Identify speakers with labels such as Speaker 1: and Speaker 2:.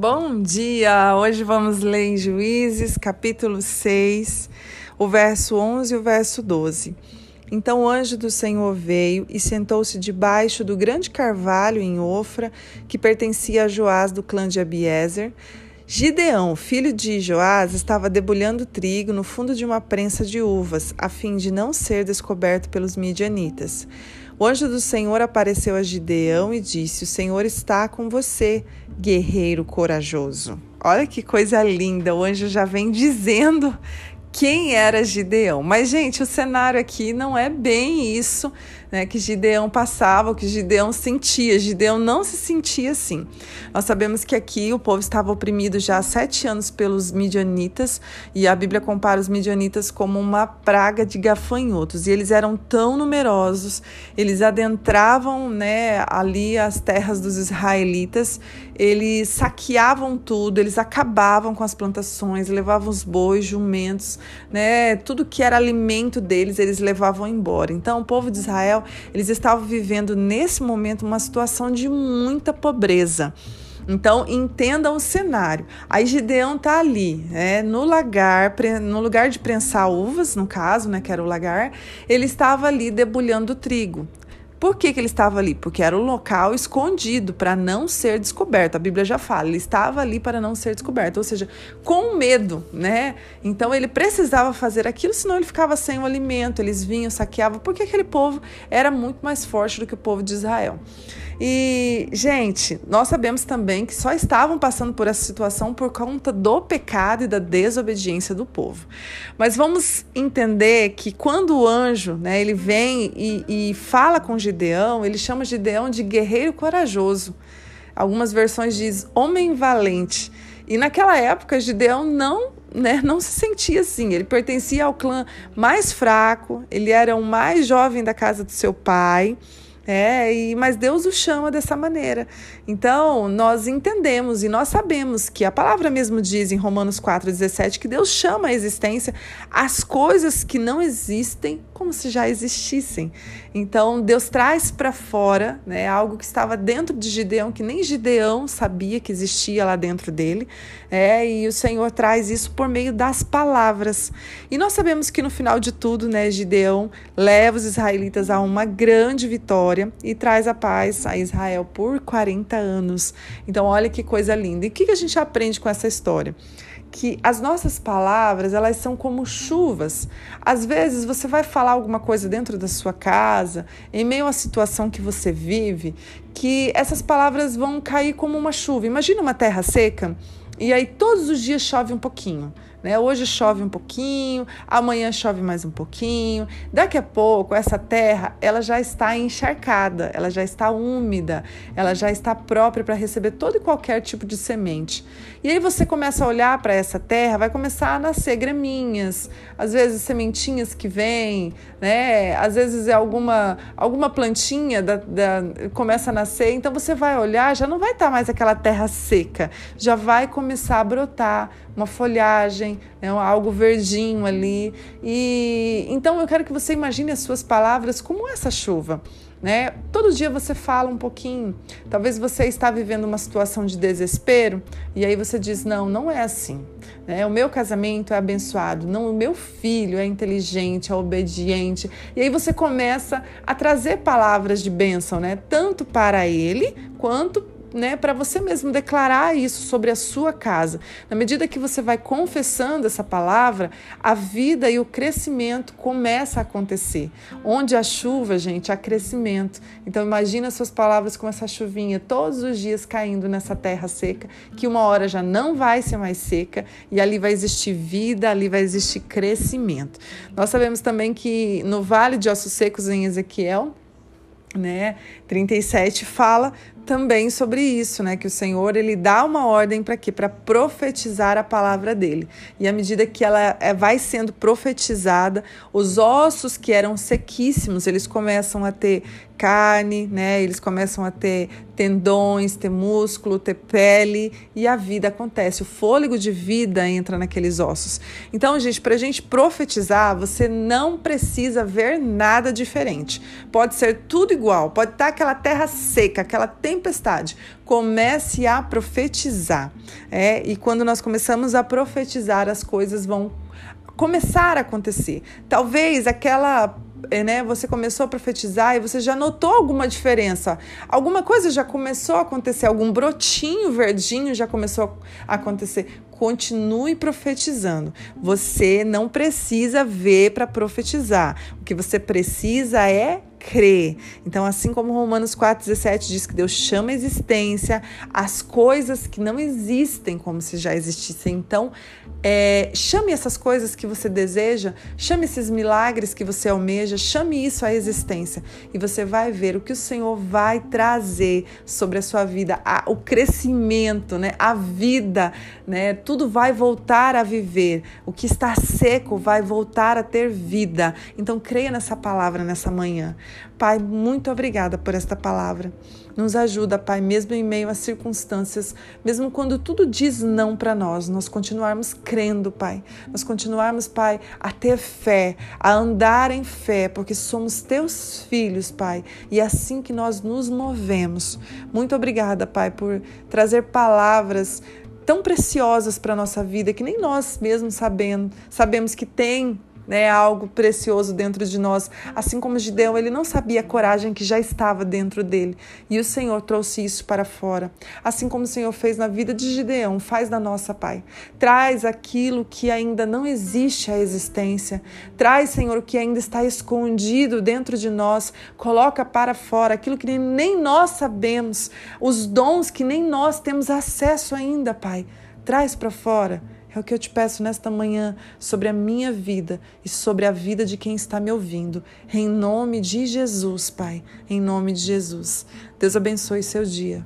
Speaker 1: Bom dia! Hoje vamos ler em Juízes, capítulo 6, o verso 11 e o verso 12. Então o anjo do Senhor veio e sentou-se debaixo do grande carvalho em Ofra, que pertencia a Joás do clã de Abiezer. Gideão, filho de Joás, estava debulhando trigo no fundo de uma prensa de uvas, a fim de não ser descoberto pelos midianitas. O anjo do Senhor apareceu a Gideão e disse: O Senhor está com você, guerreiro corajoso. Olha que coisa linda, o anjo já vem dizendo quem era Gideão. Mas, gente, o cenário aqui não é bem isso né, que Gideão passava, o que Gideão sentia. Gideão não se sentia assim. Nós sabemos que aqui o povo estava oprimido já há sete anos pelos midianitas, e a Bíblia compara os midianitas como uma praga de gafanhotos. E eles eram tão numerosos, eles adentravam né, ali as terras dos israelitas, eles saqueavam tudo, eles acabavam com as plantações, levavam os bois, jumentos, né, tudo que era alimento deles, eles levavam embora. Então, o povo de Israel eles estavam vivendo nesse momento uma situação de muita pobreza. Então, entendam o cenário. Aí Gideão está ali, né, no lagar, no lugar de prensar uvas, no caso, né, que era o lagar, ele estava ali debulhando trigo. Por que, que ele estava ali? Porque era um local escondido para não ser descoberto. A Bíblia já fala, ele estava ali para não ser descoberto, ou seja, com medo, né? Então ele precisava fazer aquilo, senão ele ficava sem o alimento. Eles vinham, saqueavam, porque aquele povo era muito mais forte do que o povo de Israel. E, gente, nós sabemos também que só estavam passando por essa situação por conta do pecado e da desobediência do povo. Mas vamos entender que quando o anjo, né, ele vem e, e fala com Gideão, ele chama Gideão de guerreiro corajoso. Algumas versões diz homem valente. E naquela época, Gideão não, né, não se sentia assim. Ele pertencia ao clã mais fraco, ele era o mais jovem da casa do seu pai. É, e, mas Deus o chama dessa maneira. Então, nós entendemos e nós sabemos que a palavra mesmo diz em Romanos 4,17 que Deus chama a existência as coisas que não existem como se já existissem. Então, Deus traz para fora né, algo que estava dentro de Gideão, que nem Gideão sabia que existia lá dentro dele. É, e o Senhor traz isso por meio das palavras. E nós sabemos que no final de tudo, né, Gideão leva os israelitas a uma grande vitória e traz a paz a Israel por 40 anos. Então, olha que coisa linda. E o que a gente aprende com essa história? que as nossas palavras, elas são como chuvas. Às vezes você vai falar alguma coisa dentro da sua casa, em meio à situação que você vive, que essas palavras vão cair como uma chuva. Imagina uma terra seca e aí todos os dias chove um pouquinho. Né? Hoje chove um pouquinho, amanhã chove mais um pouquinho. Daqui a pouco essa terra ela já está encharcada, ela já está úmida, ela já está própria para receber todo e qualquer tipo de semente. E aí você começa a olhar para essa terra, vai começar a nascer graminhas, às vezes sementinhas que vêm, né? Às vezes é alguma alguma plantinha da, da, começa a nascer. Então você vai olhar, já não vai estar tá mais aquela terra seca, já vai começar a brotar uma folhagem, né, algo verdinho ali. E então eu quero que você imagine as suas palavras como essa chuva. Né? Todo dia você fala um pouquinho. Talvez você está vivendo uma situação de desespero e aí você diz: não, não é assim. Né? O meu casamento é abençoado. Não, o meu filho é inteligente, é obediente. E aí você começa a trazer palavras de bênção, né? Tanto para ele quanto né, para você mesmo declarar isso sobre a sua casa. Na medida que você vai confessando essa palavra, a vida e o crescimento começa a acontecer. Onde há chuva, gente, há crescimento. Então imagina suas palavras com essa chuvinha todos os dias caindo nessa terra seca, que uma hora já não vai ser mais seca e ali vai existir vida, ali vai existir crescimento. Nós sabemos também que no Vale de Ossos Secos em Ezequiel, né, 37 fala também sobre isso, né? Que o Senhor ele dá uma ordem para quê? Para profetizar a palavra dele. E à medida que ela é, vai sendo profetizada, os ossos que eram sequíssimos, eles começam a ter carne, né? Eles começam a ter tendões, ter músculo, ter pele e a vida acontece. O fôlego de vida entra naqueles ossos. Então, gente, para a gente profetizar, você não precisa ver nada diferente. Pode ser tudo igual, pode estar aquela terra seca, aquela temperatura tempestade. Comece a profetizar. É, e quando nós começamos a profetizar, as coisas vão começar a acontecer. Talvez aquela é, né, você começou a profetizar e você já notou alguma diferença. Alguma coisa já começou a acontecer, algum brotinho verdinho já começou a acontecer. Continue profetizando. Você não precisa ver para profetizar. O que você precisa é crer. Então, assim como Romanos 4,17 diz que Deus chama a existência as coisas que não existem como se já existissem. Então, é, chame essas coisas que você deseja, chame esses milagres que você almeja, chame isso à existência e você vai ver o que o Senhor vai trazer sobre a sua vida, a, o crescimento, né, a vida, né, tudo vai voltar a viver. O que está seco vai voltar a ter vida. Então, creia nessa palavra nessa manhã. Pai, muito obrigada por esta palavra. Nos ajuda, Pai, mesmo em meio às circunstâncias, mesmo quando tudo diz não para nós, nós continuarmos crendo, Pai. Nós continuarmos, Pai, a ter fé, a andar em fé, porque somos teus filhos, Pai. E é assim que nós nos movemos. Muito obrigada, Pai, por trazer palavras tão preciosas para a nossa vida que nem nós mesmos sabendo, sabemos que tem né, algo precioso dentro de nós. Assim como Gideão, ele não sabia a coragem que já estava dentro dele. E o Senhor trouxe isso para fora. Assim como o Senhor fez na vida de Gideão, faz na nossa, Pai. Traz aquilo que ainda não existe a existência. Traz, Senhor, o que ainda está escondido dentro de nós. Coloca para fora aquilo que nem nós sabemos, os dons que nem nós temos acesso ainda, Pai. Traz para fora é o que eu te peço nesta manhã sobre a minha vida e sobre a vida de quem está me ouvindo. Em nome de Jesus, Pai. Em nome de Jesus. Deus abençoe seu dia.